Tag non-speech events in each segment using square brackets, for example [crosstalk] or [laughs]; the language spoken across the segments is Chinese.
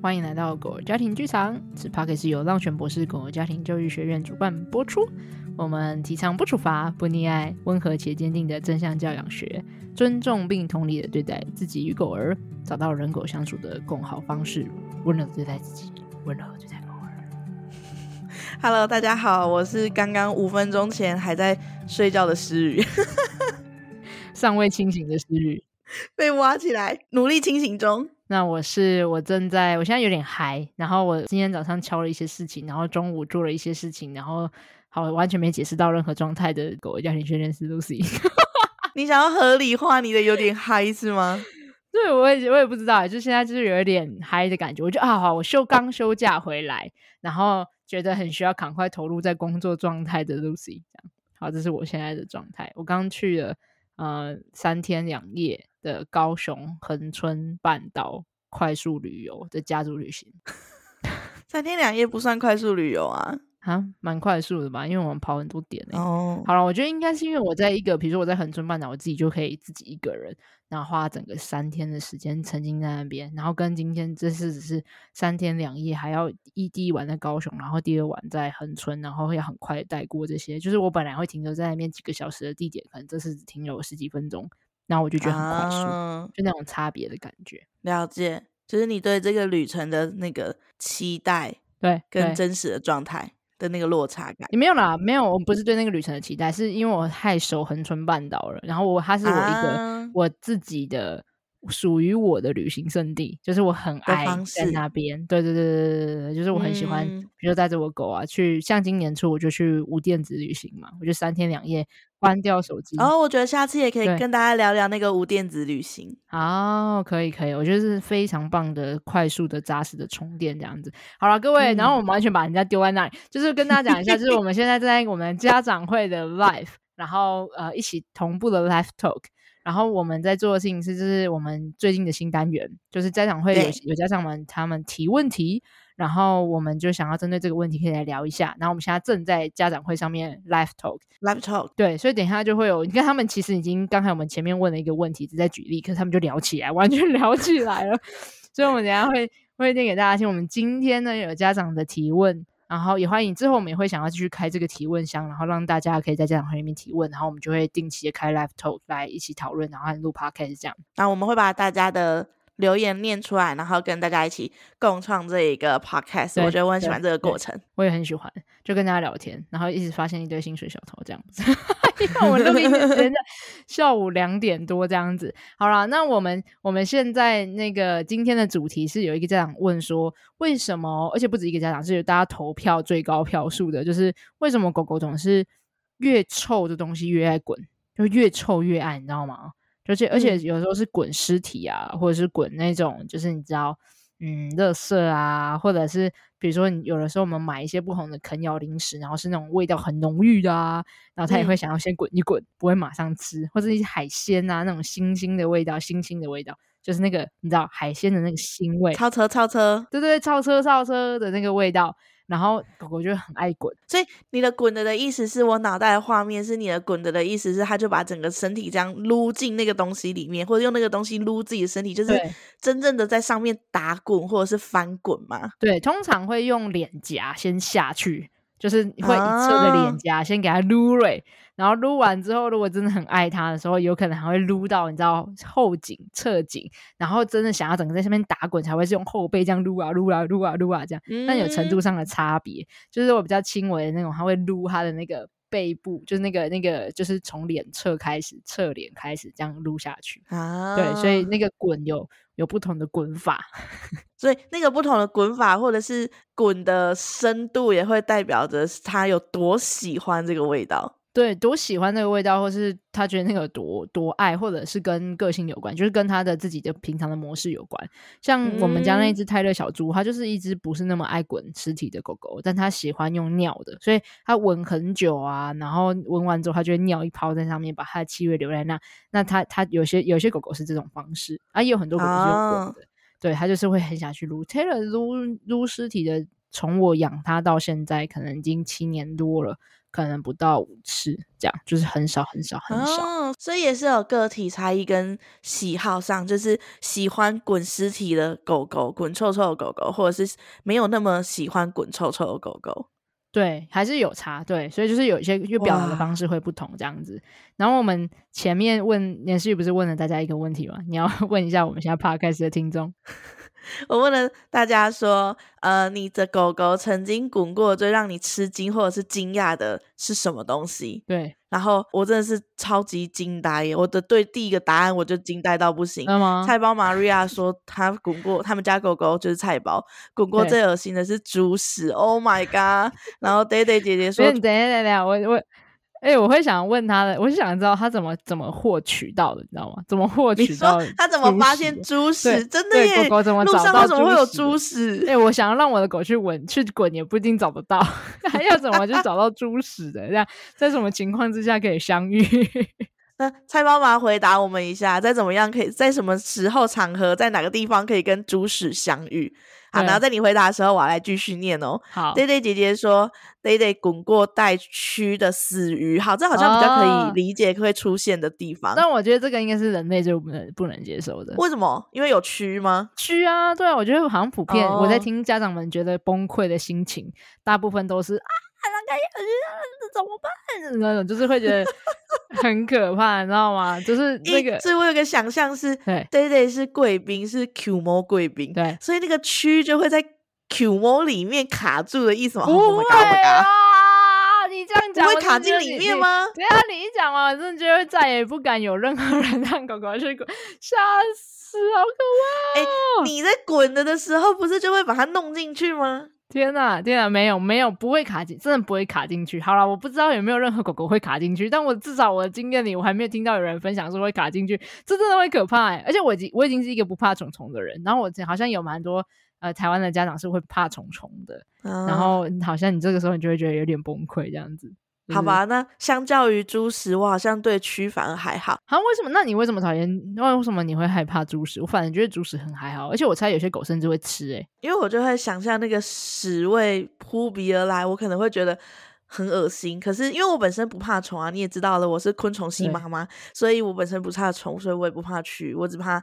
欢迎来到狗儿家庭剧场。此 podcast 是由浪犬博士狗儿家庭教育学院主办播出。我们提倡不处罚、不溺爱，温和且坚定的正向教养学，尊重并同理的对待自己与狗儿，找到人狗相处的共好方式，温柔对待自己，温柔对待狗儿。Hello，大家好，我是刚刚五分钟前还在睡觉的诗雨，[laughs] 尚未清醒的诗雨，[laughs] 被挖起来，努力清醒中。那我是我正在，我现在有点嗨，然后我今天早上敲了一些事情，然后中午做了一些事情，然后好完全没解释到任何状态的狗家庭训练师 Lucy，[laughs] 你想要合理化你的有点嗨是吗？[laughs] 对，我也我也不知道，就现在就是有一点嗨的感觉，我就啊好，我休刚休假回来，然后觉得很需要赶快投入在工作状态的 Lucy，这样好，这是我现在的状态，我刚去了呃三天两夜。的高雄恒春半岛快速旅游的家族旅行，[laughs] 三天两夜不算快速旅游啊，啊，蛮快速的吧？因为我们跑很多点呢、欸。哦、oh.，好了，我觉得应该是因为我在一个，比如说我在恒春半岛，我自己就可以自己一个人，然后花整个三天的时间沉浸在那边，然后跟今天这次只是三天两夜，还要一第一晚在高雄，然后第二晚在恒春，然后会很快带过这些，就是我本来会停留在那边几个小时的地点，可能这次只停留十几分钟。那我就觉得很快速，啊、就那种差别的感觉。了解，就是你对这个旅程的那个期待，对，跟真实的状态的那个落差感。你没有啦，没有，我不是对那个旅程的期待，是因为我太熟恒春半岛了。然后我，它是我一个、啊、我自己的属于我的旅行胜地，就是我很爱在那边。对对对对对对，就是我很喜欢，嗯、比如说带着我狗啊去，像今年初我就去无电子旅行嘛，我就三天两夜。关掉手机，然后我觉得下次也可以跟大家聊聊那个无电子旅行。哦，可以可以，我觉得是非常棒的、快速的、扎实的充电这样子。好了，各位、嗯，然后我们完全把人家丢在那里，就是跟大家讲一下，就是我们现在在我们家长会的 live，然后呃一起同步的 live talk，然后我们在做的事情是，就是我们最近的新单元，就是家长会有有家长们他们提问题。然后我们就想要针对这个问题，可以来聊一下。然后我们现在正在家长会上面 live talk，live talk，对，所以等一下就会有。你看他们其实已经刚才我们前面问了一个问题，只在举例，可是他们就聊起来，完全 [laughs] 聊起来了。所以我们等一下会会念给大家听。我们今天呢有家长的提问，然后也欢迎之后我们也会想要继续开这个提问箱，然后让大家可以在家长会里面提问，然后我们就会定期的开 live talk 来一起讨论，然后录 podcast 这样。那我们会把大家的。留言念出来，然后跟大家一起共创这一个 podcast，我觉得我很喜欢这个过程，我也很喜欢，就跟大家聊天，然后一直发现一堆薪水小偷这样子。[laughs] 因为我们录音时间在下午两点多这样子。好啦，那我们我们现在那个今天的主题是有一个家长问说，为什么？而且不止一个家长，是有大家投票最高票数的，就是为什么狗狗总是越臭的东西越爱滚，就越臭越爱，你知道吗？而且而且有时候是滚尸体啊，或者是滚那种，就是你知道，嗯，垃圾啊，或者是比如说，你有的时候我们买一些不同的啃咬零食，然后是那种味道很浓郁的啊，然后他也会想要先滚一滚，不会马上吃，或者一些海鲜啊，那种腥腥的味道，腥腥的味道，就是那个你知道海鲜的那个腥味，超车超车，对对对，超车超车的那个味道。然后狗狗就很爱滚，所以你的滚的的意思是我脑袋的画面是你的滚的的意思是，它就把整个身体这样撸进那个东西里面，或者用那个东西撸自己的身体，就是真正的在上面打滚或者是翻滚嘛？对，通常会用脸颊先下去，就是会一侧的脸颊先给它撸蕊。啊然后撸完之后，如果真的很爱它的时候，有可能还会撸到你知道后颈、侧颈，然后真的想要整个在下面打滚，才会是用后背这样撸啊撸啊撸啊撸啊这样。但有程度上的差别，就是我比较轻微的那种，他会撸他的那个背部，就是那个那个就是从脸侧开始，侧脸开始这样撸下去啊。对，所以那个滚有有不同的滚法，[laughs] 所以那个不同的滚法或者是滚的深度，也会代表着他有多喜欢这个味道。对，多喜欢那个味道，或是他觉得那个多多爱，或者是跟个性有关，就是跟他的自己的平常的模式有关。像我们家那只泰勒小猪，它就是一只不是那么爱滚尸体的狗狗，但它喜欢用尿的，所以它闻很久啊，然后闻完之后，它就会尿一泡在上面，把它的气味留在那。那它它有些有些狗狗是这种方式，啊，也有很多狗狗是用滚的，oh. 对，它就是会很想去撸。泰勒撸撸尸体的从我养它到现在，可能已经七年多了，可能不到五次，这样就是很少很少很少。哦，所以也是有个体差异跟喜好上，就是喜欢滚尸体的狗狗，滚臭臭的狗狗，或者是没有那么喜欢滚臭臭的狗狗。对，还是有差。对，所以就是有一些就表达的方式会不同这样子。然后我们前面问连续不是问了大家一个问题吗？你要 [laughs] 问一下我们现在 Podcast 的听众。[laughs] 我问了大家说，呃，你的狗狗曾经滚过最让你吃惊或者是惊讶的是什么东西？对，然后我真的是超级惊呆耶！我的对第一个答案我就惊呆到不行。菜包玛利亚说他滚过他们家狗狗就是菜包滚过最恶心的是猪屎，Oh my god！然后 Day Day 姐姐说，等一下等一下，我我。哎、欸，我会想问他的，我是想知道他怎么怎么获取到的，你知道吗？怎么获取到？他怎么发现猪屎？真的耶！狗狗怎么找到？路上为什么会有猪屎？[laughs] 哎、欸，我想要让我的狗去闻去滚，也不一定找得到。[laughs] 还要怎么就找到猪屎的？这样在什么情况之下可以相遇？那蔡妈妈回答我们一下，在怎么样可以在什么时候场合，在哪个地方可以跟猪屎相遇？好，然后在你回答的时候，我要来继续念哦。好，Day Day 姐姐说，Day Day 滚过带蛆的死鱼。好，这好像比较可以理解会出现的地方。哦、但我觉得这个应该是人类就不能不能接受的。为什么？因为有蛆吗？蛆啊，对啊，我觉得好像普遍。哦、我在听家长们觉得崩溃的心情，大部分都是啊，那该怎么办？[laughs] 那种就是会觉得。很可怕，你知道吗？就是 [laughs] 那个，所以我有个想象是，对 Day 是贵宾，是 Q 猫贵宾，对，所以那个蛆就会在 Q 猫里面卡住的意思吗？不会啊，你这样讲会卡进里面吗？对啊，你一讲完，我真的觉得再也不敢有任何人让狗狗去滚，吓死，好可怕！哎、欸，你在滚的的时候，不是就会把它弄进去吗？天呐，天呐，没有没有，不会卡进，真的不会卡进去。好了，我不知道有没有任何狗狗会卡进去，但我至少我的经验里，我还没有听到有人分享说会卡进去，这真的会可怕哎。而且我已经我已经是一个不怕虫虫的人，然后我好像有蛮多呃台湾的家长是会怕虫虫的，嗯、然后好像你这个时候你就会觉得有点崩溃这样子。好吧，那相较于猪食，我好像对蛆反而还好。好，为什么？那你为什么讨厌？为什么你会害怕猪食？我反正觉得猪食很还好，而且我猜有些狗甚至会吃诶、欸。因为我就会想象那个屎味扑鼻而来，我可能会觉得很恶心。可是因为我本身不怕虫啊，你也知道了，我是昆虫系妈妈，所以我本身不怕虫，所以我也不怕蛆，我只怕。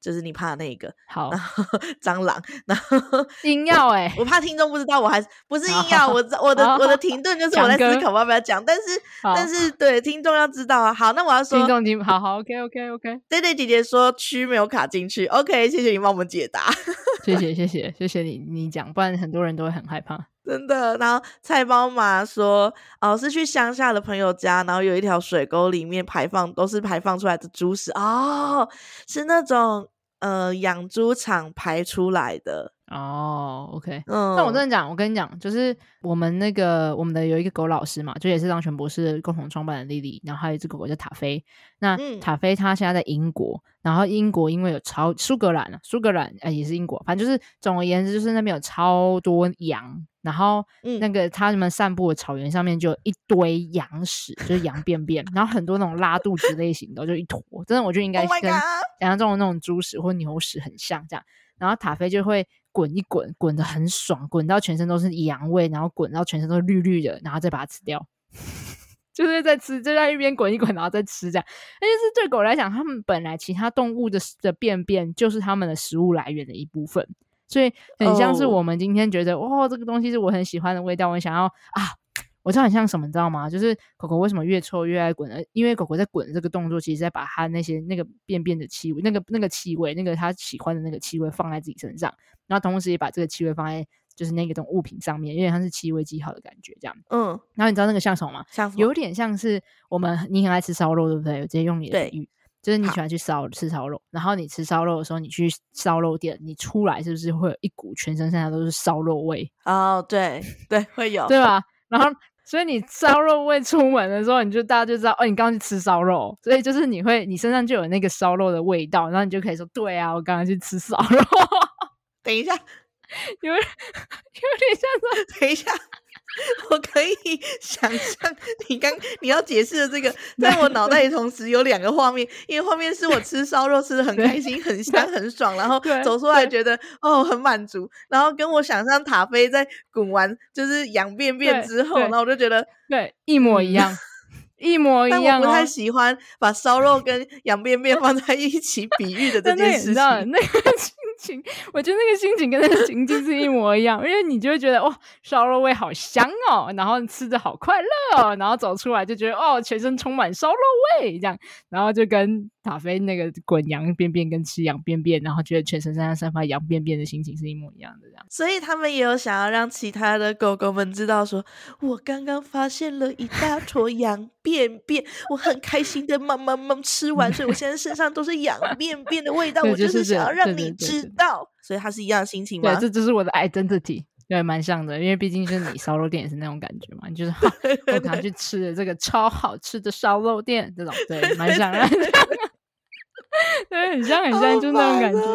就是你怕那个好，然后 [laughs] 蟑螂，然后 [laughs] 硬要哎，我怕听众不知道，我还是不是硬要，我我的我的停顿就是我在思考要不要讲，但是但是对听众要知道啊，好，那我要说听众听好好 OK OK OK，对对姐姐说蛆没有卡进去，OK，谢谢你帮我们解答，[laughs] 谢谢谢谢谢谢你你讲，不然很多人都会很害怕，真的。然后菜包妈说哦是去乡下的朋友家，然后有一条水沟里面排放都是排放出来的猪屎哦，是那种。呃，养猪场排出来的哦，OK，嗯，那我真的讲，我跟你讲，就是我们那个我们的有一个狗老师嘛，就也是让全博士共同创办的莉莉，然后还有一只狗狗叫塔菲。那塔菲它现在在英国，嗯、然后英国因为有超苏格兰啊，苏格兰哎也是英国，反正就是总而言之，就是那边有超多羊。然后，那个他们散步的草原上面就有一堆羊屎，嗯、就是羊便便，然后很多那种拉肚子类型的，就一坨。真的，我觉得应该跟想象中的那种猪屎或牛屎很像这样。然后塔菲就会滚一滚，滚的很爽，滚到全身都是羊味，然后滚到全身都是绿绿的，然后再把它吃掉，[laughs] 就是在吃，就在一边滚一滚，然后再吃这样。那就是对狗来讲，它们本来其他动物的的便便就是它们的食物来源的一部分。所以很像是我们今天觉得，oh. 哦，这个东西是我很喜欢的味道，我想要啊，我知道很像什么，你知道吗？就是狗狗为什么越臭越爱滚呢？因为狗狗在滚的这个动作，其实在把它那些那个便便的气味，那个那个气味，那个它喜欢的那个气味放在自己身上，然后同时也把这个气味放在就是那个种物品上面，因为它是气味记号的感觉，这样。嗯，然后你知道那个像什么吗？像有点像是我们你很爱吃烧肉，对不对？我直接用你的比喻。就是你喜欢去烧吃烧肉，然后你吃烧肉的时候，你去烧肉店，你出来是不是会有一股全身上下都是烧肉味？哦，对对，会有，对吧？然后所以你烧肉味出门的时候，你就大家就知道，哦，你刚刚去吃烧肉，所以就是你会，你身上就有那个烧肉的味道，然后你就可以说，对啊，我刚刚去吃烧肉。等一下，[laughs] 有 [laughs] 有点像说，等一下。我可以 [laughs] 想象你刚你要解释的这个，在我脑袋里同时有两个画面，因为画面是我吃烧肉吃的很开心、很香、很爽，然后走出来觉得哦很满足，然后跟我想象塔菲在滚完就是羊便便之后，然后我就觉得对一模一样。一模一样、哦，但我不太喜欢把烧肉跟羊便便放在一起比喻的这件事情。那，个心情，我觉得那个心情跟那个情境是一模一样，因为你就会觉得哇，烧肉味好香哦，然后吃着好快乐哦，然后走出来就觉得哦，全身充满烧肉味这样，然后就跟。塔菲那个滚羊便便跟吃羊便便，然后觉得全身上下散发羊便便的心情是一模一样的，这样。所以他们也有想要让其他的狗狗们知道说，说我刚刚发现了一大坨羊便便，我很开心的慢慢慢吃完，所以我现在身上都是养便便的味道。我就是想要让你知道，所以它是一样的心情吗？对，这就是我的 identity，对，蛮像的，因为毕竟是你烧肉店也是那种感觉嘛，你就是我刚去吃的这个超好吃的烧肉店，这种对，蛮像的。[laughs] [laughs] 对，很像很像，就那种感觉。[laughs]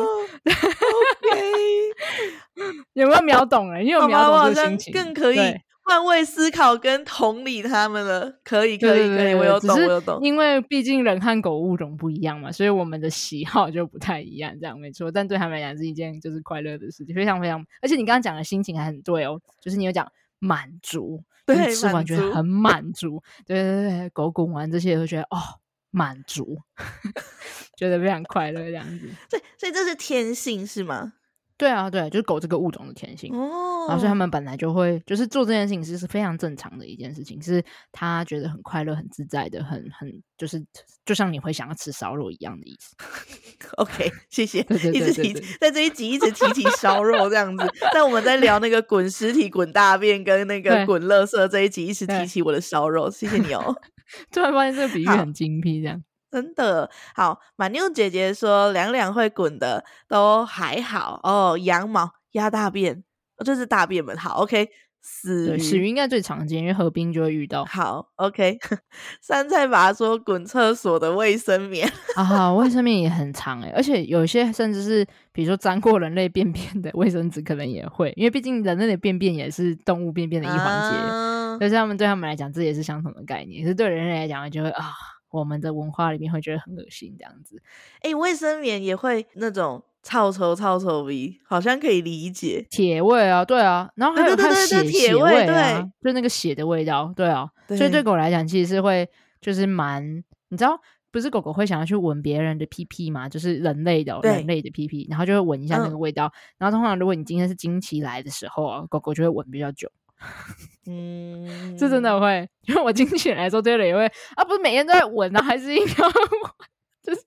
有没有秒懂了？因为有秒懂的心情，更可以换位思考跟同理他们了。可以，可以，可以，我有懂，我有懂。因为毕竟人和狗物种不一样嘛，所以我们的喜好就不太一样。这样没错，但对他们来讲是一件就是快乐的事情，非常非常。而且你刚刚讲的心情还很对哦，就是你有讲满足，对，吃完觉得很满足。对对对，狗滚完这些都觉得哦。满足，[laughs] 觉得非常快乐这样子。[laughs] 所以，所以这是天性是吗？对啊，对啊，就是狗这个物种的天性哦。然后，所以他们本来就会，就是做这件事情是是非常正常的一件事情，是他觉得很快乐、很自在的，很很就是就像你会想要吃烧肉一样的意思。[laughs] OK，[laughs] 谢谢。对对对对对，一直提在这一集一直提起烧肉这样子，但我们在聊那个滚尸体、滚大便跟那个滚垃圾这一集，一直提起我的烧肉。谢谢你哦。[laughs] 突然发现这个比喻很精辟，这样真的好。马妞姐姐说，两两会滚的都还好哦。羊毛压大便，这、就是大便们好。OK，死鱼死鱼应该最常见，因为河滨就会遇到。好，OK。[laughs] 山菜爸说滚厕所的卫生棉啊，卫生棉也很长哎，而且有些甚至是比如说沾过人类便便的卫生纸，可能也会，因为毕竟人类的便便也是动物便便的一环节。啊但是他们对他们来讲，这也是相同的概念。可是对人类来讲，就会啊，我们的文化里面会觉得很恶心这样子。哎、欸，卫生棉也会那种臭臭臭臭味，好像可以理解。铁味啊，对啊，然后还有它血血味啊，就那个血的味道，对啊。对，所以对狗来讲，其实是会就是蛮，你知道，不是狗狗会想要去闻别人的屁屁嘛？就是人类的人类的屁屁，然后就会闻一下那个味道。嗯、然后通常如果你今天是经期来的时候啊，狗狗就会闻比较久。[laughs] 嗯，这真的会，因为我经期来说，对了也会啊，不是每天都在闻啊，还是应该闻，就是，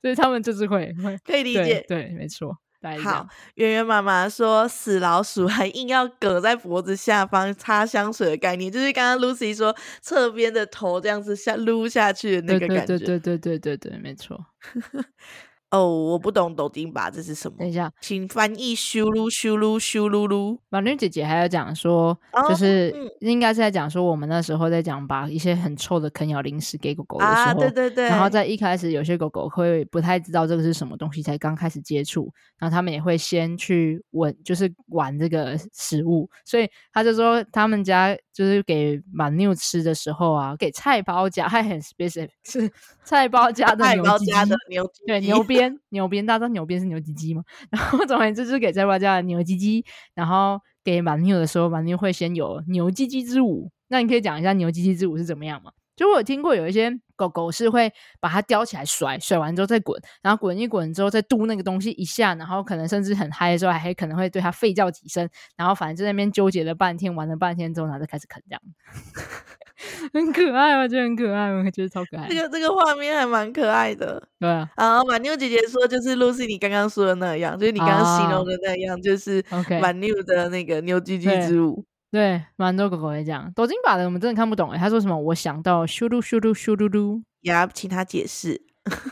所以他们就是会会可以理解，对，对没错。好，圆圆妈妈说死老鼠还硬要梗在脖子下方擦香水的概念，就是刚刚 Lucy 说侧边的头这样子下撸下去的那个感觉，对对对对对对对，没错。[laughs] 哦，我不懂抖音吧，这是什么？等一下，请翻译咻噜咻噜咻噜噜。马女姐姐还要讲说，就是应该是在讲说，我们那时候在讲把一些很臭的啃咬零食给狗狗的时候，啊，对对对。然后在一开始，有些狗狗会不太知道这个是什么东西，才刚开始接触，然后他们也会先去闻，就是玩这个食物。所以他就说，他们家就是给马妞吃的时候啊，给菜包夹，还很 specific，是菜包夹的牛鸡鸡，牛对牛鞭。牛鞭，大家知道牛鞭是牛鸡鸡吗？[laughs] 然后总而言之，是给在外家的牛鸡鸡，然后给马妞的时候，马妞会先有牛鸡鸡之舞。那你可以讲一下牛鸡鸡之舞是怎么样吗？就我有听过有一些狗狗是会把它叼起来甩，甩完之后再滚，然后滚一滚之后再嘟那个东西一下，然后可能甚至很嗨的时候还可能会对它吠叫几声，然后反正在那边纠结了半天，玩了半天之后，然后再开始啃这样。[laughs] [laughs] 很可爱，我觉得很可爱，我觉得超可爱。这个这个画面还蛮可爱的，对啊。然后马妞姐姐说，就是 Lucy 你刚刚说的那样，就是你刚刚形容的那样，啊、就是满妞的那个牛鸡鸡之舞。对，蛮多狗狗会讲。抖金把的我们真的看不懂哎，他说什么？我想到咻噜咻噜咻噜噜，也要请他解释。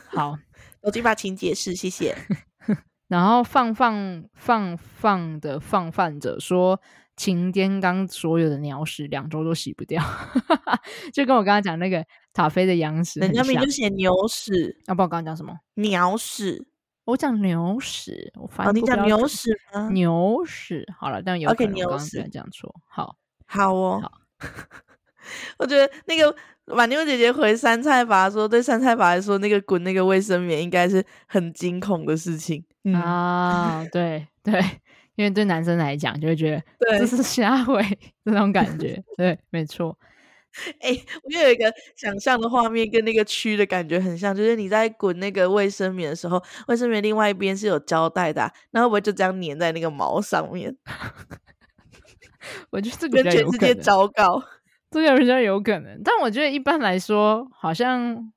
好，抖金把请解释，谢谢。[laughs] 然后放放放放的放饭者说。擎天刚所有的鸟屎两周都洗不掉，[laughs] 就跟我刚刚讲那个塔菲的羊屎，人家名就写牛屎，要、啊、不我刚刚讲什么？鸟屎，我讲牛屎，我发现、哦、你讲牛屎吗？牛屎，好了，但有可能我刚刚这样说。好，好哦。好 [laughs] 我觉得那个马妞姐姐回杉菜吧说，对杉菜法来说，那个滚那个卫生棉应该是很惊恐的事情、嗯、啊。对 [laughs] 对，因为对男生来讲，就会觉得这是瞎 [laughs] 回这种感觉。对，没错。哎、欸，我又有一个想象的画面，跟那个蛆的感觉很像，就是你在滚那个卫生棉的时候，卫生棉另外一边是有胶带的、啊，然后会不会就这样粘在那个毛上面？[laughs] 我觉得这个跟全世界糟糕。[laughs] 这个比较有可能，但我觉得一般来说，好像，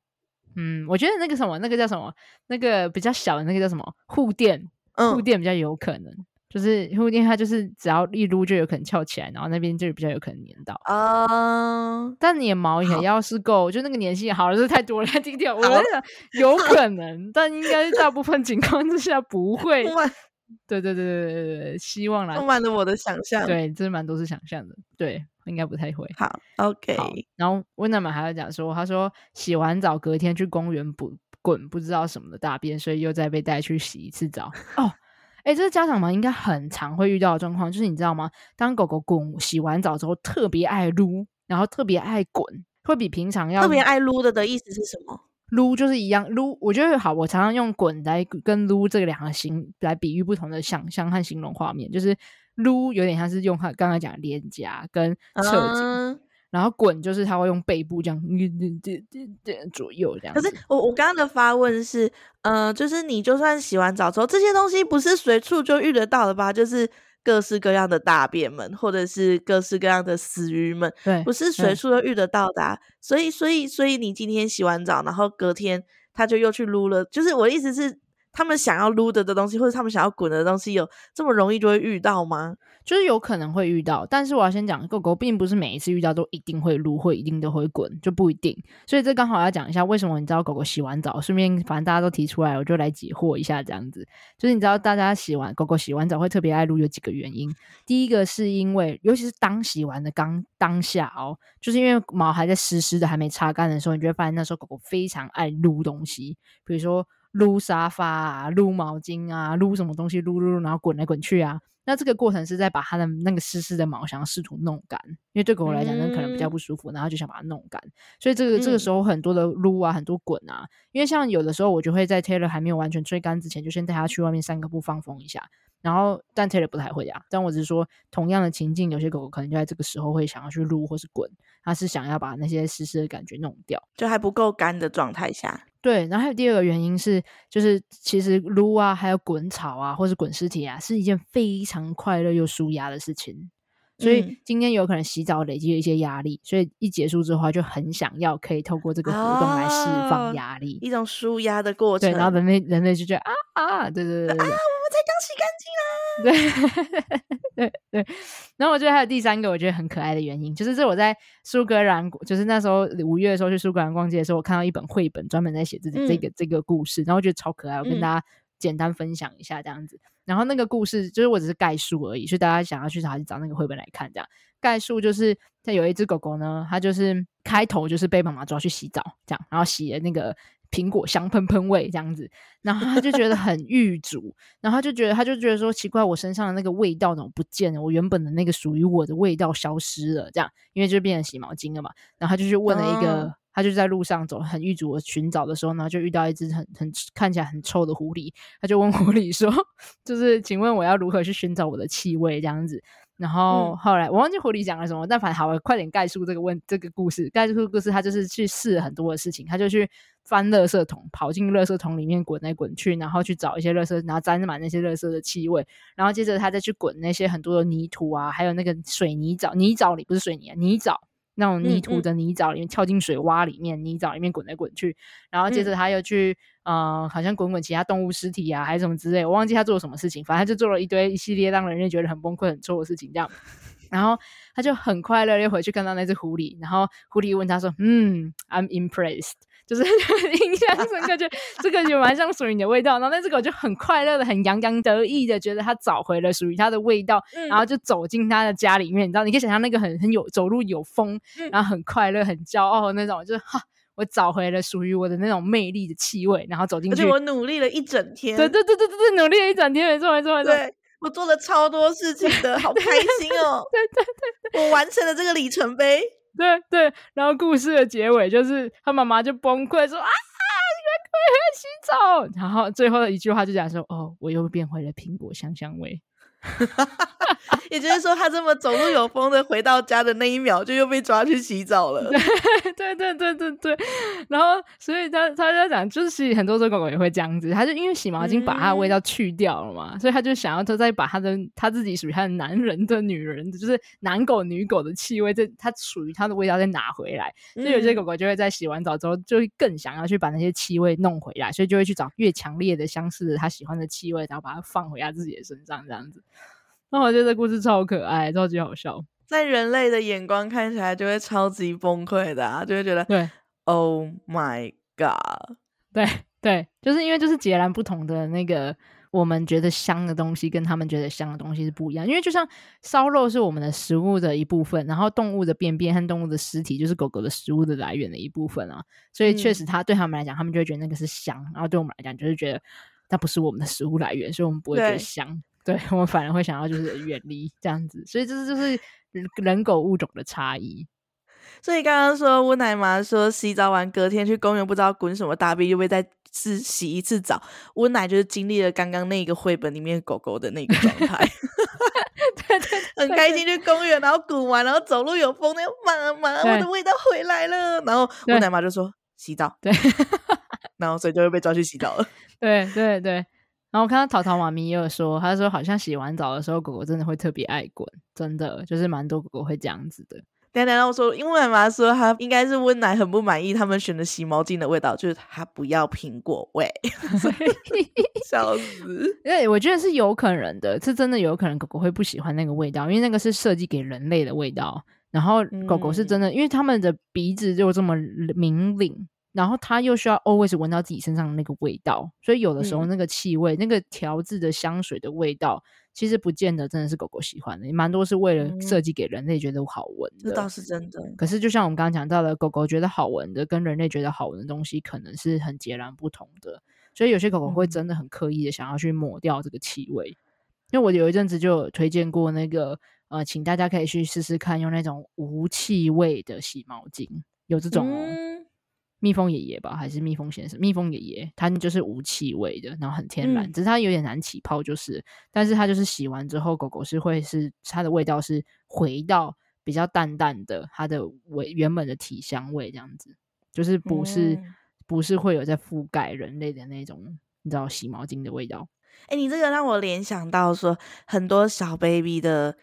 嗯，我觉得那个什么，那个叫什么，那个比较小的那个叫什么护垫，护垫比较有可能，就是护垫它就是只要一撸就有可能翘起来，然后那边就比较有可能粘到啊。但粘毛也要是够，就那个粘性好了，是太多了，低调。[laughs] 我觉得有可能，但应该大部分情况之下不会。对对对对对对，希望来充满了我的想象。对，这蛮多是想象的，对。应该不太会。好，OK 好。然后温娜们还要讲说，他说洗完澡隔天去公园不滚不知道什么的大便，所以又再被带去洗一次澡。哦，哎，这是家长们应该很常会遇到的状况，就是你知道吗？当狗狗滚洗完澡之后，特别爱撸，然后特别爱滚，会比平常要特别爱撸的的意思是什么？撸就是一样撸，我觉得好。我常常用滚来跟撸这两个形来比喻不同的想象和形容画面，就是。撸有点像是用它刚才讲的脸颊跟侧颈，嗯、然后滚就是他会用背部这样左右这样。可是我我刚刚的发问是，呃，就是你就算洗完澡之后，这些东西不是随处就遇得到的吧？就是各式各样的大便们，或者是各式各样的死鱼们，对，不是随处都遇得到的，啊。所以，所以，所以你今天洗完澡，然后隔天他就又去撸了。就是我的意思是。他们想要撸的的东西，或者他们想要滚的东西，有这么容易就会遇到吗？就是有可能会遇到，但是我要先讲，狗狗并不是每一次遇到都一定会撸，会一定都会滚，就不一定。所以这刚好要讲一下，为什么你知道狗狗洗完澡，顺便反正大家都提出来，我就来解惑一下这样子。就是你知道大家洗完狗狗洗完澡会特别爱撸，有几个原因。第一个是因为，尤其是当洗完的刚当下哦，就是因为毛还在湿湿的，还没擦干的时候，你就会发现那时候狗狗非常爱撸东西，比如说。撸沙发啊，撸毛巾啊，撸什么东西，撸撸撸，然后滚来滚去啊。那这个过程是在把它的那个湿湿的毛想要试图弄干，因为对狗狗来讲，那可能比较不舒服，然后就想把它弄干。所以这个这个时候很多的撸啊，很多滚啊。因为像有的时候我就会在 Taylor 还没有完全吹干之前，就先带它去外面散个步，放风一下。然后但 Taylor 不太会啊。但我只是说，同样的情境，有些狗狗可能就在这个时候会想要去撸或是滚，它是想要把那些湿湿的感觉弄掉，就还不够干的状态下。对，然后还有第二个原因是，就是其实撸啊，还有滚草啊，或是滚尸体啊，是一件非常快乐又舒压的事情。所以今天有可能洗澡累积了一些压力，所以一结束之后就很想要可以透过这个活动来释放压力，哦、一种舒压的过程。对，然后人类人类就觉得啊啊，对对对对，才刚洗干净啦，[laughs] 对对对。然后我觉得还有第三个我觉得很可爱的原因，就是这我在苏格兰，就是那时候五月的时候去苏格兰逛街的时候，我看到一本绘本专门在写自己这个、嗯、这个故事，然后我觉得超可爱，我跟大家简单分享一下这样子。然后那个故事就是我只是概述而已，所以大家想要去找去找那个绘本来看。这样概述就是，它有一只狗狗呢，它就是开头就是被妈妈抓去洗澡，这样，然后洗了那个苹果香喷喷味这样子，然后他就觉得很郁卒，然后他就觉得他就觉得说奇怪，我身上的那个味道怎么不见了？我原本的那个属于我的味道消失了，这样，因为就变成洗毛巾了嘛。然后他就去问了一个。他就在路上走，很郁卒的寻找的时候呢，就遇到一只很很看起来很臭的狐狸。他就问狐狸说：“就是请问我要如何去寻找我的气味？”这样子。然后后来我忘记狐狸讲了什么，但反正好了，快点概述这个问这个故事。概述故事，他就是去试了很多的事情，他就去翻垃圾桶，跑进垃圾桶里面滚来滚去，然后去找一些垃圾，然后沾满那些垃圾的气味。然后接着他再去滚那些很多的泥土啊，还有那个水泥沼，泥沼里不是水泥啊，泥沼。那种泥土的泥沼里面，跳进水洼里面，泥沼里面滚来滚去，然后接着他又去，嗯、呃，好像滚滚其他动物尸体啊，还是什么之类，我忘记他做了什么事情，反正他就做了一堆一系列让人类觉得很崩溃、很臭的事情，这样，然后他就很快乐又回去看到那只狐狸，然后狐狸问他说：“嗯，I'm impressed。”就是印象深刻，就这个就蛮像属于你的味道。然后那只狗就很快乐的、很洋洋得意的，觉得它找回了属于它的味道，嗯、然后就走进它的家里面。你知道，你可以想象那个很很有走路有风，然后很快乐、很骄傲的那种，就是哈，我找回了属于我的那种魅力的气味，然后走进去。而且我努力了一整天。对对对对对对，努力了一整天，没错没错没错。对，我做了超多事情的，好开心哦！[laughs] 对对对对，我完成了这个里程碑。对对，然后故事的结尾就是他妈妈就崩溃说啊，你快快来洗澡，然后最后的一句话就讲说哦，我又变回了苹果香香味。[laughs] 也就是说，他这么走路有风的回到家的那一秒，就又被抓去洗澡了。[laughs] 对对对对对，然后所以他他在讲，就是很多只狗狗也会这样子，他就因为洗毛巾把它的味道去掉了嘛，嗯、所以他就想要他再把他的他自己属于他的男人的女人，就是男狗女狗的气味，这他属于他的味道再拿回来。所以有些狗狗就会在洗完澡之后，就会更想要去把那些气味弄回来，所以就会去找越强烈的相似的他喜欢的气味，然后把它放回他自己的身上，这样子。那我觉得这故事超可爱，超级好笑。在人类的眼光看起来就会超级崩溃的啊，就会觉得对，Oh my God，[laughs] 对对，就是因为就是截然不同的那个我们觉得香的东西，跟他们觉得香的东西是不一样。因为就像烧肉是我们的食物的一部分，然后动物的便便和动物的尸体就是狗狗的食物的来源的一部分啊，所以确实它对他们来讲，他们就会觉得那个是香，然后对我们来讲就是觉得那不是我们的食物来源，所以我们不会觉得香。对，我们反而会想要就是远离这样子，所以这是就是人狗物种的差异。所以刚刚说温奶妈说洗澡完隔天去公园不知道滚什么大便，又会再次洗一次澡。温奶就是经历了刚刚那个绘本里面狗狗的那个状态，[laughs] 对，对，对对，很开心去公园，然后滚完，然后走路有风，那妈妈我的味道回来了，然后我奶妈就说洗澡，对，然后所以就会被抓去洗澡了，对 [laughs] 对对。然后我看到淘淘妈咪也有说，她说好像洗完澡的时候，狗狗真的会特别爱滚，真的就是蛮多狗狗会这样子的。等等，我说，因为妈妈说他应该是温奶很不满意他们选的洗毛巾的味道，就是他不要苹果味 [laughs] [laughs] 笑死。因为我觉得是有可能的，是真的有可能狗狗会不喜欢那个味道，因为那个是设计给人类的味道。然后狗狗是真的，嗯、因为他们的鼻子就这么灵敏感。然后他又需要 always 闻到自己身上的那个味道，所以有的时候那个气味、嗯、那个调制的香水的味道，其实不见得真的是狗狗喜欢的，也蛮多是为了设计给人类觉得好闻的。这倒是真的。可是就像我们刚刚讲到的，狗狗觉得好闻的，跟人类觉得好闻的东西，可能是很截然不同的。所以有些狗狗会真的很刻意的想要去抹掉这个气味。嗯、因为我有一阵子就有推荐过那个，呃，请大家可以去试试看，用那种无气味的洗毛巾，有这种、哦。嗯蜜蜂爷爷吧，还是蜜蜂先生？蜜蜂爷爷，它就是无气味的，然后很天然，嗯、只是它有点难起泡，就是，但是它就是洗完之后，狗狗是会是它的味道是回到比较淡淡的它的味原本的体香味这样子，就是不是、嗯、不是会有在覆盖人类的那种你知道洗毛巾的味道。哎、欸，你这个让我联想到说，很多小 baby 的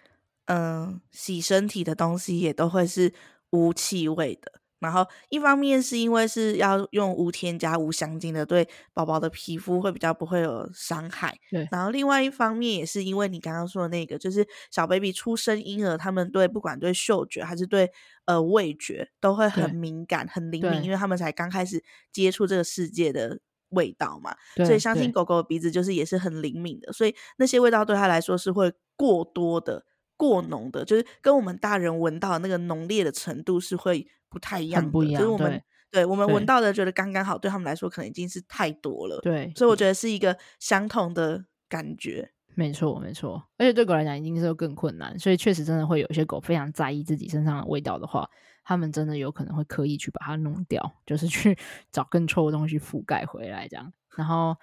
嗯、呃、洗身体的东西也都会是无气味的。然后一方面是因为是要用无添加、无香精的，对宝宝的皮肤会比较不会有伤害。对。然后另外一方面也是因为你刚刚说的那个，就是小 baby 出生婴儿，他们对不管对嗅觉还是对呃味觉都会很敏感、很灵敏，因为他们才刚开始接触这个世界的味道嘛。所以相信狗狗的鼻子就是也是很灵敏的，所以那些味道对他来说是会过多的。过浓的，就是跟我们大人闻到的那个浓烈的程度是会不太一样的，不一样。就是我们对，对我们闻到的觉得刚刚好，对他们来说可能已经是太多了。对，所以我觉得是一个相同的感觉。没错，没错。而且对狗来讲，一定是更困难。所以确实真的会有一些狗非常在意自己身上的味道的话，他们真的有可能会刻意去把它弄掉，就是去 [laughs] 找更臭的东西覆盖回来这样。然后。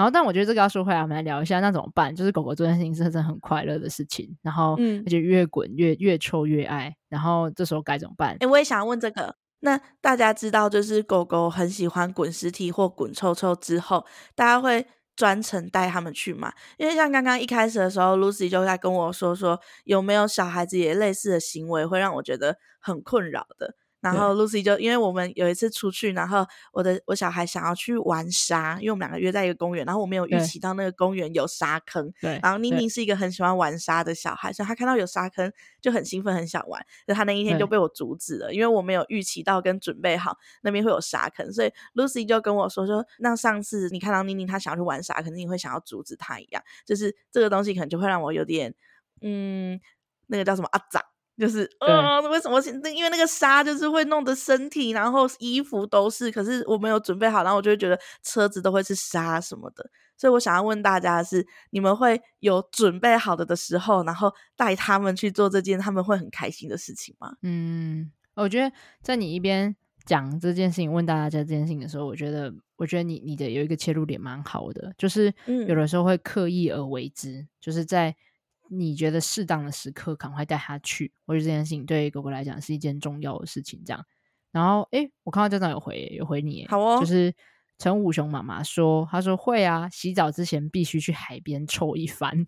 然后，但我觉得这个要说回来，我们来聊一下，那怎么办？就是狗狗这件事情是真的很快乐的事情，然后而且越滚越越臭越爱，然后这时候该怎么办？哎，我也想问这个。那大家知道，就是狗狗很喜欢滚尸体或滚臭臭之后，大家会专程带他们去吗？因为像刚刚一开始的时候，Lucy 就在跟我说说，有没有小孩子也类似的行为，会让我觉得很困扰的。然后 Lucy 就因为我们有一次出去，然后我的我小孩想要去玩沙，因为我们两个约在一个公园，然后我没有预期到那个公园有沙坑。对。然后宁宁是一个很喜欢玩沙的小孩，所以他看到有沙坑就很兴奋，很想玩。就他那一天就被我阻止了，因为我没有预期到跟准备好那边会有沙坑，所以 Lucy 就跟我说说，那上次你看到宁宁她想要去玩沙，肯定会想要阻止她一样，就是这个东西可能就会让我有点嗯，那个叫什么阿杂。就是呃，为什么？因为那个沙就是会弄得身体，然后衣服都是。可是我没有准备好，然后我就会觉得车子都会是沙什么的。所以我想要问大家的是，你们会有准备好的的时候，然后带他们去做这件他们会很开心的事情吗？嗯，我觉得在你一边讲这件事情，问大家这件事情的时候，我觉得，我觉得你你的有一个切入点蛮好的，就是有的时候会刻意而为之，嗯、就是在。你觉得适当的时刻，赶快带他去。我觉得这件事情对狗狗来讲是一件重要的事情。这样，然后诶，我看到家长有回有回你，好哦，就是陈武雄妈妈说，他说会啊，洗澡之前必须去海边臭一番，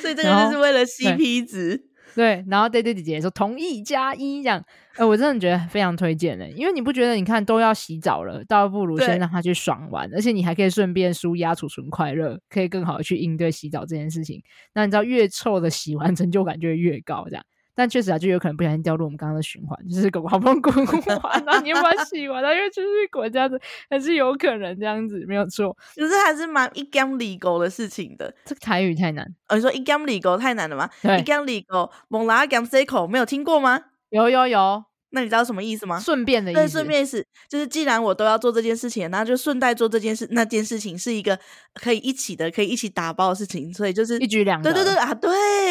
所以这个就是为了 CP 值。对，然后对对姐姐说同意加一这样，呃，我真的觉得非常推荐的，因为你不觉得你看都要洗澡了，倒不如先让他去爽玩，而且你还可以顺便舒压、储存快乐，可以更好的去应对洗澡这件事情。那你知道越臭的洗完 [laughs] 成就感就会越高这样。但确实啊，就有可能不小心掉入我们刚刚的循环，就是狗狗好不容易滚完，然后你又把它洗完，它又继续滚，这样子还是有可能这样子，没有错。可是还是蛮一干里狗的事情的。这个台语太难，哦，你说一干里狗太难了吗？对，一干里狗蒙拉干塞口没有听过吗？有有有，那你知道什么意思吗？顺便的意思。对，顺便意思就是既然我都要做这件事情，那就顺带做这件事。那件事情是一个可以一起的，可以一起打包的事情，所以就是一举两得。对对对啊，对，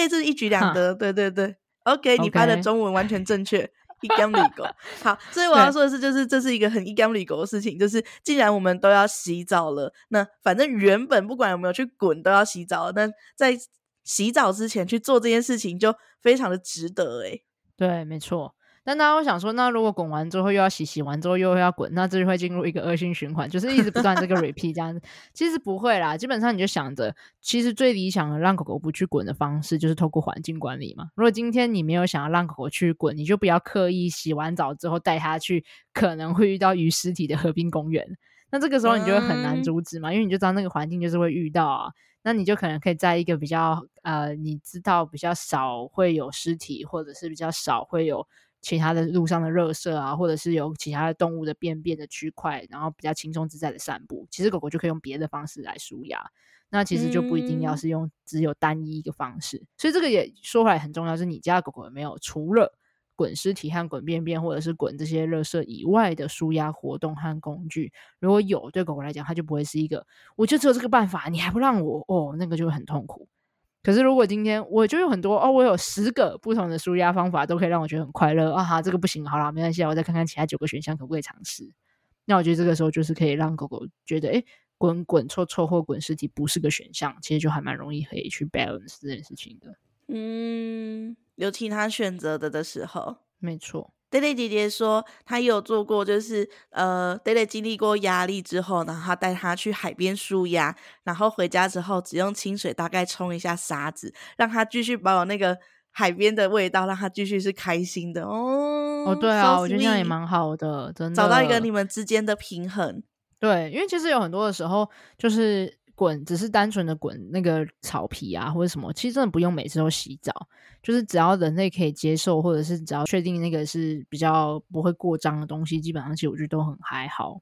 这是一举两得。对对对。OK，你发的中文完全正确，一干里狗。[laughs] 好，所以我要说的是，就是这是一个很一干里狗的事情。就是既然我们都要洗澡了，那反正原本不管有没有去滚都要洗澡，那在洗澡之前去做这件事情就非常的值得诶。对，没错。但大家会想说，那如果滚完之后又要洗，洗完之后又要滚，那这就会进入一个恶性循环，就是一直不断这个 repeat 这样子。其实不会啦，基本上你就想着，其实最理想的让狗狗不去滚的方式，就是透过环境管理嘛。如果今天你没有想要让狗狗去滚，你就不要刻意洗完澡之后带它去可能会遇到鱼尸体的河滨公园。那这个时候你就会很难阻止嘛，嗯、因为你就知道那个环境就是会遇到啊。那你就可能可以在一个比较呃，你知道比较少会有尸体，或者是比较少会有。其他的路上的热色啊，或者是有其他的动物的便便的区块，然后比较轻松自在的散步。其实狗狗就可以用别的方式来舒压，那其实就不一定要是用只有单一一个方式。嗯、所以这个也说回来很重要，是你家的狗狗有没有除了滚尸体和滚便便，或者是滚这些热色以外的舒压活动和工具？如果有，对狗狗来讲，它就不会是一个我就只有这个办法，你还不让我哦，那个就会很痛苦。可是，如果今天我就有很多哦，我有十个不同的舒压方法，都可以让我觉得很快乐啊！哈，这个不行，好啦，没关系，我再看看其他九个选项可不可以尝试。那我觉得这个时候就是可以让狗狗觉得，哎，滚滚臭臭或滚尸体不是个选项，其实就还蛮容易可以去 balance 这件事情的。嗯，有其他选择的的时候，没错。蕾蕾姐姐说，她也有做过，就是呃，蕾蕾经历过压力之后，然后她带她去海边舒压，然后回家之后只用清水大概冲一下沙子，让她继续保有那个海边的味道，让她继续是开心的哦。哦，对啊，so、我觉得这样也蛮好的，真的找到一个你们之间的平衡。对，因为其实有很多的时候就是。滚只是单纯的滚那个草皮啊，或者什么，其实真的不用每次都洗澡，就是只要人类可以接受，或者是只要确定那个是比较不会过脏的东西，基本上其实我觉得都很还好。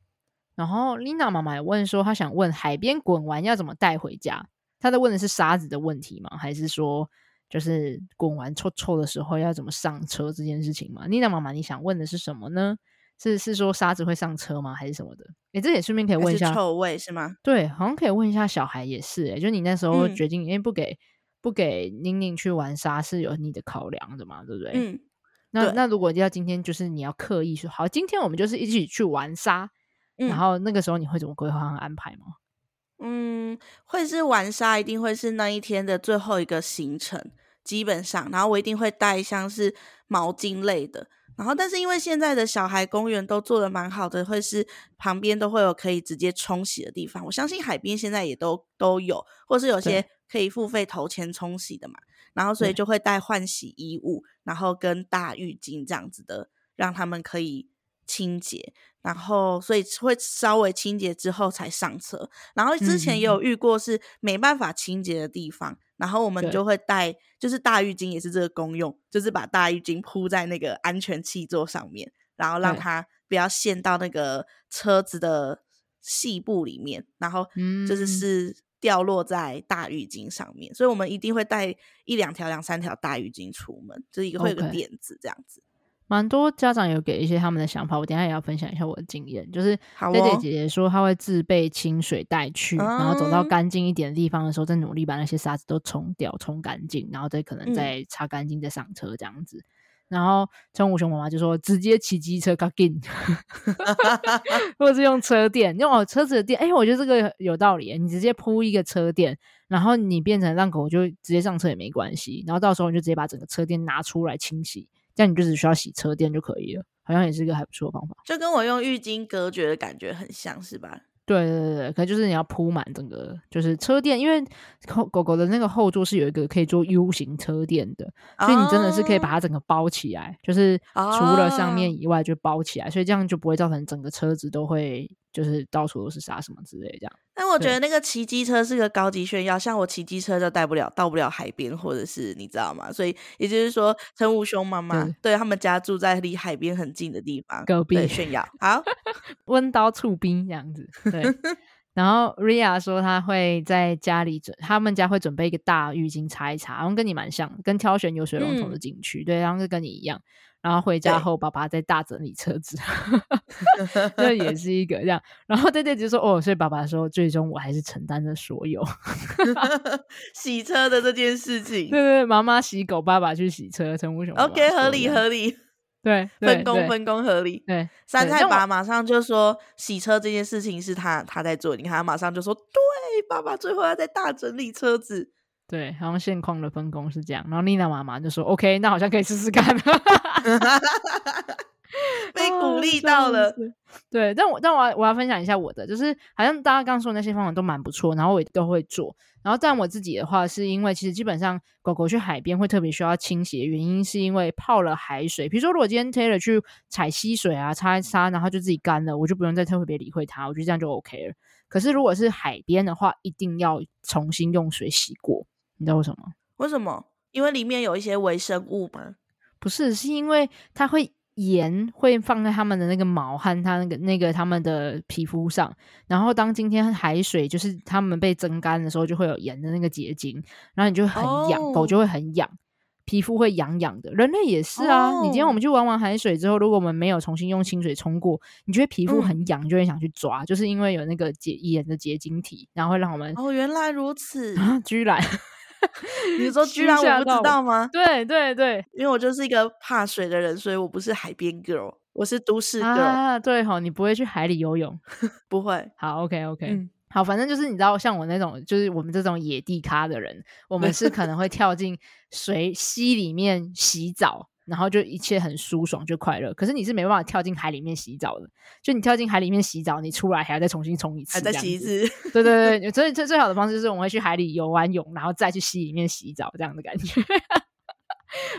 然后 Lina 妈妈也问说，她想问海边滚完要怎么带回家？她在问的是沙子的问题吗？还是说就是滚完臭臭的时候要怎么上车这件事情吗？Lina 妈妈，你想问的是什么呢？是是说沙子会上车吗？还是什么的？诶，这也顺便可以问一下。臭味是吗？对，好像可以问一下小孩也是。诶，就你那时候决定，因为、嗯、不给不给宁宁去玩沙，是有你的考量的嘛？对不对？嗯。那那如果要今天就是你要刻意说好，今天我们就是一起去玩沙，嗯、然后那个时候你会怎么规划和安排吗？嗯，会是玩沙，一定会是那一天的最后一个行程，基本上，然后我一定会带像是毛巾类的。然后，但是因为现在的小孩公园都做的蛮好的，会是旁边都会有可以直接冲洗的地方。我相信海边现在也都都有，或是有些可以付费投钱冲洗的嘛。然后，所以就会带换洗衣物，然后跟大浴巾这样子的，让他们可以清洁。然后，所以会稍微清洁之后才上车。然后之前也有遇过是没办法清洁的地方。嗯然后我们就会带，就是大浴巾也是这个功用，就是把大浴巾铺在那个安全气座上面，然后让它不要陷到那个车子的细部里面，然后就是是掉落在大浴巾上面，所以我们一定会带一两条、两三条大浴巾出门，就是一个会有个垫子这样子。蛮、多家长有给一些他们的想法，我等一下也要分享一下我的经验。就是姐姐姐姐说她会自备清水带去，然后走到干净一点的地方的时候，再努力把那些沙子都冲掉、冲干净，然后再可能再擦干净再上车这样子。嗯然后陈武雄妈妈就说：“直接骑机车卡进，[laughs] 或者是用车垫，用哦车子的垫。哎，我觉得这个有道理。你直接铺一个车垫，然后你变成让狗就直接上车也没关系。然后到时候你就直接把整个车垫拿出来清洗，这样你就只需要洗车垫就可以了。好像也是一个还不错的方法，就跟我用浴巾隔绝的感觉很像是吧？”对对对对，可就是你要铺满整个，就是车垫，因为狗狗的那个后座是有一个可以做 U 型车垫的，所以你真的是可以把它整个包起来，哦、就是除了上面以外就包起来，哦、所以这样就不会造成整个车子都会。就是到处都是沙什么之类这样，但我觉得那个骑机车是个高级炫耀，像我骑机车就带不了，到不了海边，或者是你知道吗？所以也就是说，陈武兄妈妈对，对他们家住在离海边很近的地方，隔壁炫耀，好 [laughs] 温刀促冰这样子。对，[laughs] 然后 Ria 说他会在家里准，他们家会准备一个大浴巾擦一擦，然后跟你蛮像，跟挑选有水龙头的景区，嗯、对，然后是跟你一样。然后回家后，爸爸在大整理车子，[laughs] 这也是一个这样。然后对对就说：“哦，所以爸爸说，最终我还是承担了所有 [laughs] 洗车的这件事情。”对对，妈妈洗狗，爸爸去洗车，陈无雄。OK，合理合理，[laughs] 对，分工分工合理。对，三太爸马上就说洗车这件事情是他他在做，你看他马上就说：“对，爸爸最后要在大整理车子。”对，然后现况的分工是这样，然后丽娜妈妈就说：“OK，那好像可以试试看。[laughs] ”被鼓励到了，对，但我但我要我要分享一下我的，就是好像大家刚刚说的那些方法都蛮不错，然后我也都会做。然后但我自己的话，是因为其实基本上狗狗去海边会特别需要清洗的原因，是因为泡了海水。比如说，如果今天 Taylor 去踩溪水啊，擦一擦，然后就自己干了，我就不用再特别理会它，我觉得这样就 OK 了。可是如果是海边的话，一定要重新用水洗过。你知道为什么？为什么？因为里面有一些微生物吗？不是，是因为它会盐会放在他们的那个毛和它那个那个他们的皮肤上，然后当今天海水就是他们被蒸干的时候，就会有盐的那个结晶，然后你就很痒，oh. 狗就会很痒，皮肤会痒痒的。人类也是啊，oh. 你今天我们去玩完海水之后，如果我们没有重新用清水冲过，你觉得皮肤很痒，就会想去抓，嗯、就是因为有那个结盐的结晶体，然后会让我们哦，原来如此啊，[laughs] 居然。[laughs] 你说居然我不知道吗？对对对，因为我就是一个怕水的人，所以我不是海边 girl，我是都市 girl。啊，对吼，你不会去海里游泳，[laughs] 不会。好，OK OK，嗯，好，反正就是你知道，像我那种，就是我们这种野地咖的人，我们是可能会跳进水溪里面洗澡。然后就一切很舒爽，就快乐。可是你是没办法跳进海里面洗澡的，就你跳进海里面洗澡，你出来还要再重新冲一次，还再洗一次。对对对，[laughs] 所以最最好的方式是我们会去海里游完泳，然后再去溪里面洗澡，这样的感觉。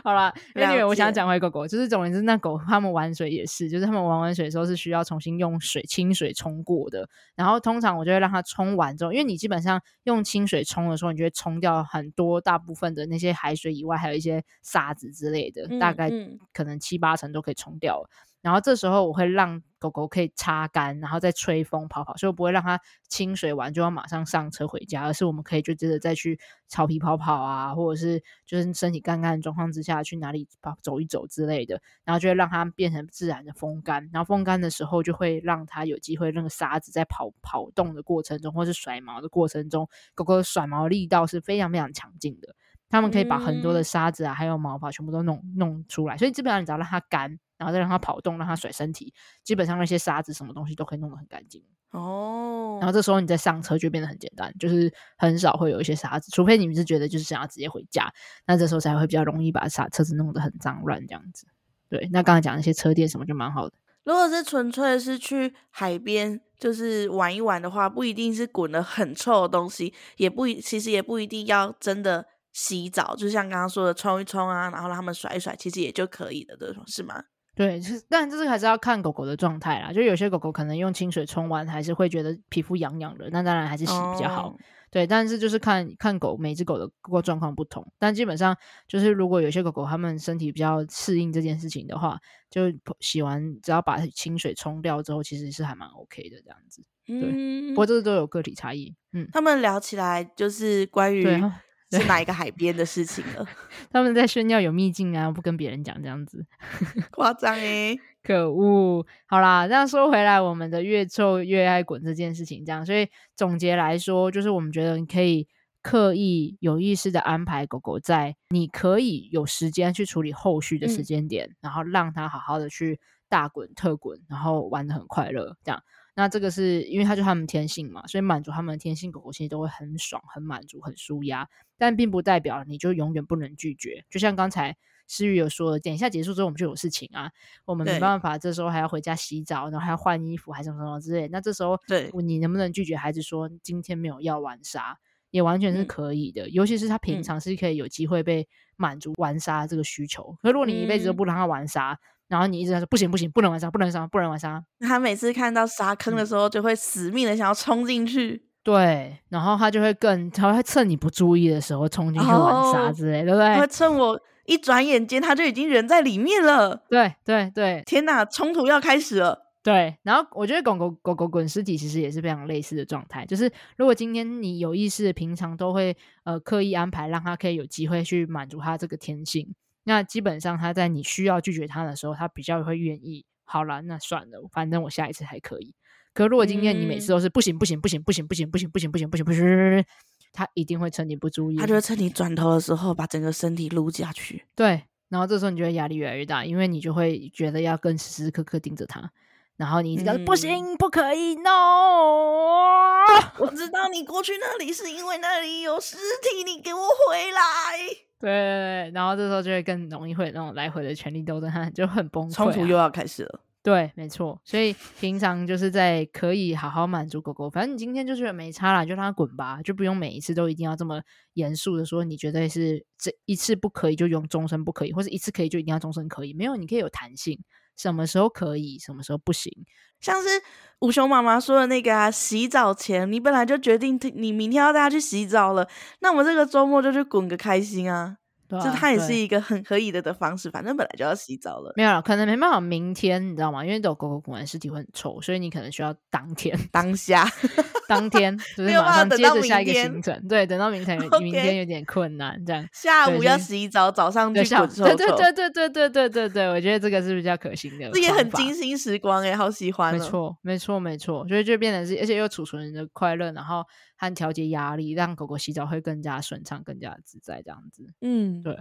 好啦，因为我想讲回狗狗，就是总之那狗他们玩水也是，就是他们玩完水的时候是需要重新用水清水冲过的。然后通常我就会让它冲完之后，因为你基本上用清水冲的时候，你就会冲掉很多大部分的那些海水以外，还有一些沙子之类的，嗯、大概可能七八成都可以冲掉了。然后这时候我会让狗狗可以擦干，然后再吹风跑跑，所以我不会让它清水完就要马上上车回家，而是我们可以就接着再去草皮跑跑啊，或者是就是身体干干的状况之下去哪里跑走一走之类的，然后就会让它变成自然的风干，然后风干的时候就会让它有机会那个沙子在跑跑动的过程中，或是甩毛的过程中，狗狗的甩毛力道是非常非常强劲的，它们可以把很多的沙子啊还有毛发全部都弄弄出来，所以基本上你只要让它干。然后再让它跑动，让它甩身体，基本上那些沙子什么东西都可以弄得很干净哦。然后这时候你再上车就变得很简单，就是很少会有一些沙子，除非你们是觉得就是想要直接回家，那这时候才会比较容易把沙车子弄得很脏乱这样子。对，那刚才讲那些车店什么就蛮好的。如果是纯粹是去海边就是玩一玩的话，不一定是滚了很臭的东西，也不一其实也不一定要真的洗澡，就像刚刚说的冲一冲啊，然后让他们甩一甩，其实也就可以了，对，是吗？对，是，但这是还是要看狗狗的状态啦。就有些狗狗可能用清水冲完，还是会觉得皮肤痒痒的，那当然还是洗比较好。哦、对，但是就是看看狗每只狗的各个状况不同。但基本上就是，如果有些狗狗它们身体比较适应这件事情的话，就洗完只要把清水冲掉之后，其实是还蛮 OK 的这样子。对，嗯、不过这个都有个体差异。嗯，他们聊起来就是关于。是哪一个海边的事情了？[laughs] 他们在炫耀有秘境啊，不跟别人讲这样子，[laughs] 夸张诶，可恶！好啦，这样说回来，我们的越臭越爱滚这件事情，这样，所以总结来说，就是我们觉得你可以刻意有意识的安排狗狗在你可以有时间去处理后续的时间点，嗯、然后让它好好的去大滚特滚，然后玩的很快乐，这样。那这个是因为它就是他们天性嘛，所以满足他们的天性，狗狗其实都会很爽、很满足、很舒压。但并不代表你就永远不能拒绝。就像刚才诗雨有说的，等一下结束之后我们就有事情啊，我们没办法，这时候还要回家洗澡，然后还要换衣服，还是什么什么之类。那这时候，对，你能不能拒绝孩子说今天没有要玩沙，也完全是可以的。嗯、尤其是他平常是可以有机会被满足玩沙这个需求。可如果你一辈子都不让他玩沙，嗯然后你一直在说不行不行，不能玩沙，不能玩沙，不能玩沙。他每次看到沙坑的时候，就会死命的想要冲进去。嗯、对，然后他就会更，他会趁你不注意的时候冲进去玩沙之类，哦、对不对？他会趁我一转眼间，他就已经人在里面了。对对对，天哪，冲突要开始了。对，然后我觉得狗狗狗狗滚尸体其实也是非常类似的状态，就是如果今天你有意识，平常都会呃刻意安排，让他可以有机会去满足他这个天性。那基本上他在你需要拒绝他的时候，他比较会愿意。好了，那算了，反正我下一次还可以。可如果今天你每次都是不行不行不行不行不行不行不行不行不行不行，他一定会趁你不注意，他就会趁你转头的时候把整个身体撸下去。对，然后这时候你就会压力越来越大，因为你就会觉得要更时时刻刻盯着他，然后你一直讲不行不可以，no。我知道你过去那里是因为那里有尸体，你给我回来。对，对，对，然后这时候就会更容易会那种来回的权力斗争，他就很崩溃，冲突又要开始了。对，没错。所以平常就是在可以好好满足狗狗，反正你今天就是没差啦，就让它滚吧，就不用每一次都一定要这么严肃的说，你觉得是这一次不可以就用终身不可以，或者一次可以就一定要终身可以，没有，你可以有弹性。什么时候可以，什么时候不行？像是武雄妈妈说的那个啊，洗澡前你本来就决定你明天要带他去洗澡了，那我们这个周末就去滚个开心啊！这、啊、它也是一个很可以的的方式，反正本来就要洗澡了。没有了，可能没办法明天，你知道吗？因为狗狗滚完尸体会很臭，所以你可能需要当天、[laughs] 当下、当天，就是马上接着下一个行程。对，等到明天，[laughs] 明天有点困难，这样。下午要洗澡，早上就滚臭臭。对对对对对对对对对，我觉得这个是比较可行的。这也很精心时光哎，好喜欢。没错，没错，没错，所以就变成是，而且又储存人的快乐，然后和调节压力，让狗狗洗澡会更加顺畅、更加自在，这样子。嗯，对。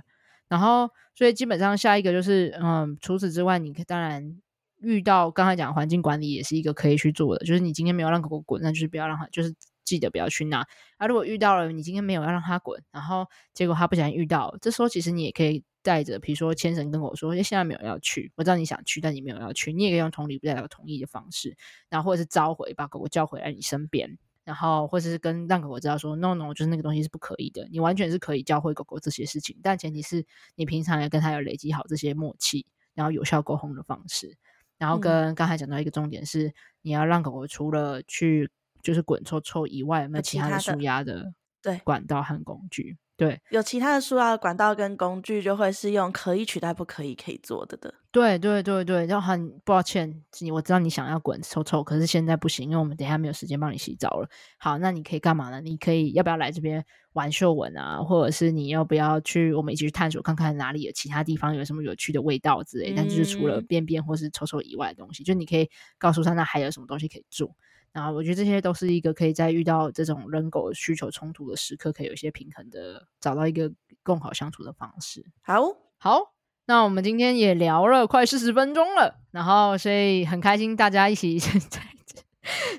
然后，所以基本上下一个就是，嗯，除此之外，你当然遇到刚才讲环境管理也是一个可以去做的，就是你今天没有让狗狗滚，那就是不要让它，就是记得不要去那。啊，如果遇到了你今天没有要让它滚，然后结果它不小心遇到，这时候其实你也可以带着，比如说牵绳跟我说，现在没有要去，我知道你想去，但你没有要去，你也可以用同理不代表同意的方式，然后或者是召回，把狗狗叫回来你身边。然后，或者是跟让狗狗知道说，no no，就是那个东西是不可以的。你完全是可以教会狗狗这些事情，但前提是你平常要跟它有累积好这些默契，然后有效沟通的方式。然后跟刚才讲到一个重点是，嗯、你要让狗狗除了去就是滚臭臭以外，有没有其他的舒压的对管道和工具？对，有其他的塑料管道跟工具，就会是用可以取代不可以可以做的的。对对对对，就很抱歉，我知道你想要滚臭臭，可是现在不行，因为我们等一下没有时间帮你洗澡了。好，那你可以干嘛呢？你可以要不要来这边玩嗅闻啊？或者是你要不要去我们一起去探索看看哪里有其他地方有什么有趣的味道之类？嗯、但就是除了便便或是臭臭以外的东西，就你可以告诉他那还有什么东西可以做。然后我觉得这些都是一个可以在遇到这种人狗需求冲突的时刻，可以有一些平衡的，找到一个更好相处的方式。好好，那我们今天也聊了快四十分钟了，然后所以很开心大家一起 [laughs] 在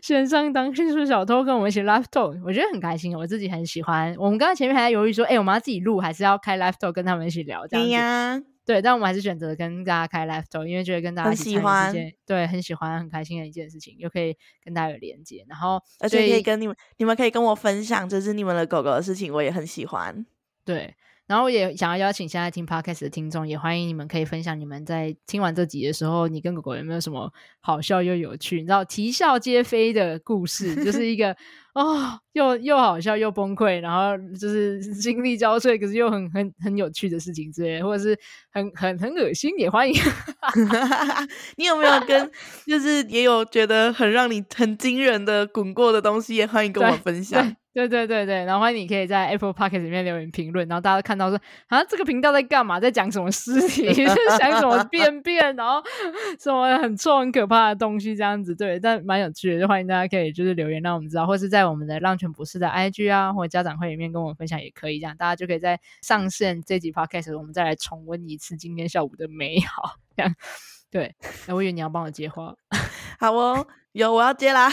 线上当新手小偷，跟我们一起 live talk，我觉得很开心，我自己很喜欢。我们刚刚前面还在犹豫说，哎，我们要自己录还是要开 live talk 跟他们一起聊？这样子。呀。对，但我们还是选择跟大家开 live talk，因为觉得跟大家一起参与一件，对，很喜欢、很开心的一件事情，又可以跟大家有连接，然后而且可以跟你们，你们可以跟我分享，就是你们的狗狗的事情，我也很喜欢。对，然后也想要邀请现在听 Podcast 的听众，也欢迎你们可以分享你们在听完这集的时候，你跟狗狗有没有什么好笑又有趣，你知道啼笑皆非的故事，就是一个。哦，又又好笑又崩溃，然后就是心力交瘁，可是又很很很有趣的事情之类，或者是很很很恶心，也欢迎。[laughs] 你有没有跟就是也有觉得很让你很惊人的滚过的东西，也欢迎跟我分享。对对对对，然后欢迎你可以在 Apple Podcast 里面留言评论，然后大家看到说啊，这个频道在干嘛，在讲什么尸体，[laughs] 在想什么便便，然后什么很臭很可怕的东西这样子，对，但蛮有趣的，就欢迎大家可以就是留言让我们知道，或是在我们的浪犬博士的 IG 啊，或者家长会里面跟我们分享也可以，这样大家就可以在上线这集 Podcast 我们再来重温一次今天下午的美好，这样。对，哎我以为你要帮我接话，[laughs] 好哦。有，我要接啦。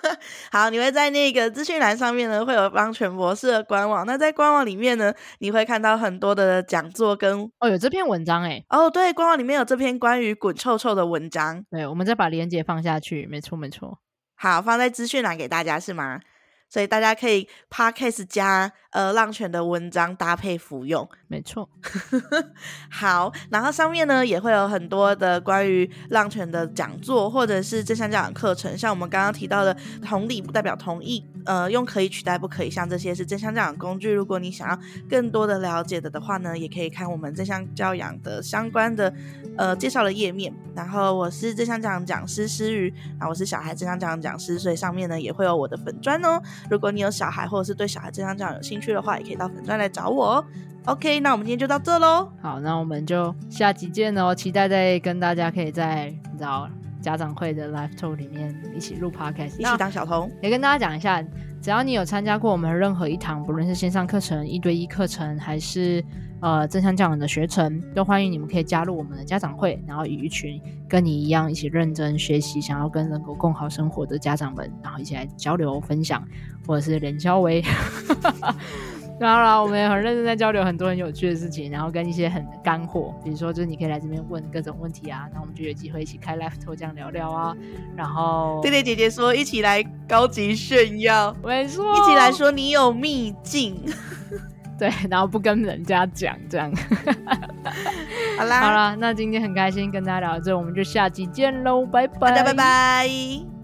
[laughs] 好，你会在那个资讯栏上面呢，会有帮全博士的官网。那在官网里面呢，你会看到很多的讲座跟哦，有这篇文章哎。哦，对，官网里面有这篇关于滚臭臭的文章。对，我们再把链接放下去。没错，没错。好，放在资讯栏给大家是吗？所以大家可以 Podcast 加呃浪犬的文章搭配服用，没错。[laughs] 好，然后上面呢也会有很多的关于浪犬的讲座，或者是正向教养课程，像我们刚刚提到的同理不代表同意，呃，用可以取代不可以，像这些是正向教养工具。如果你想要更多的了解的的话呢，也可以看我们正向教养的相关的呃介绍的页面。然后我是正向教养讲师诗瑜，然后我是小孩正向教养讲师，所以上面呢也会有我的粉砖哦。如果你有小孩，或者是对小孩正向教育有兴趣的话，也可以到粉专来找我哦。OK，那我们今天就到这喽。好，那我们就下集见哦。期待再跟大家可以在你知道家长会的 Live Talk 里面一起录 Podcast，一起当小童。也跟大家讲一下，只要你有参加过我们任何一堂，不论是线上课程、一对一课程，还是呃正向教养的学程，都欢迎你们可以加入我们的家长会，然后与一群跟你一样一起认真学习、想要跟人狗共好生活的家长们，然后一起来交流分享，或者是连交维。[laughs] 当然了，我们也很认真在交流很多很有趣的事情，然后跟一些很干货，比如说就是你可以来这边问各种问题啊，那我们就有机会一起开 live 这样聊聊啊。然后，对对姐姐说一起来高级炫耀，没错，一起来说你有秘境，[laughs] [laughs] 对，然后不跟人家讲这样。[laughs] 好啦，好啦，那今天很开心跟大家聊到这，我们就下期见喽，拜拜，大家拜拜。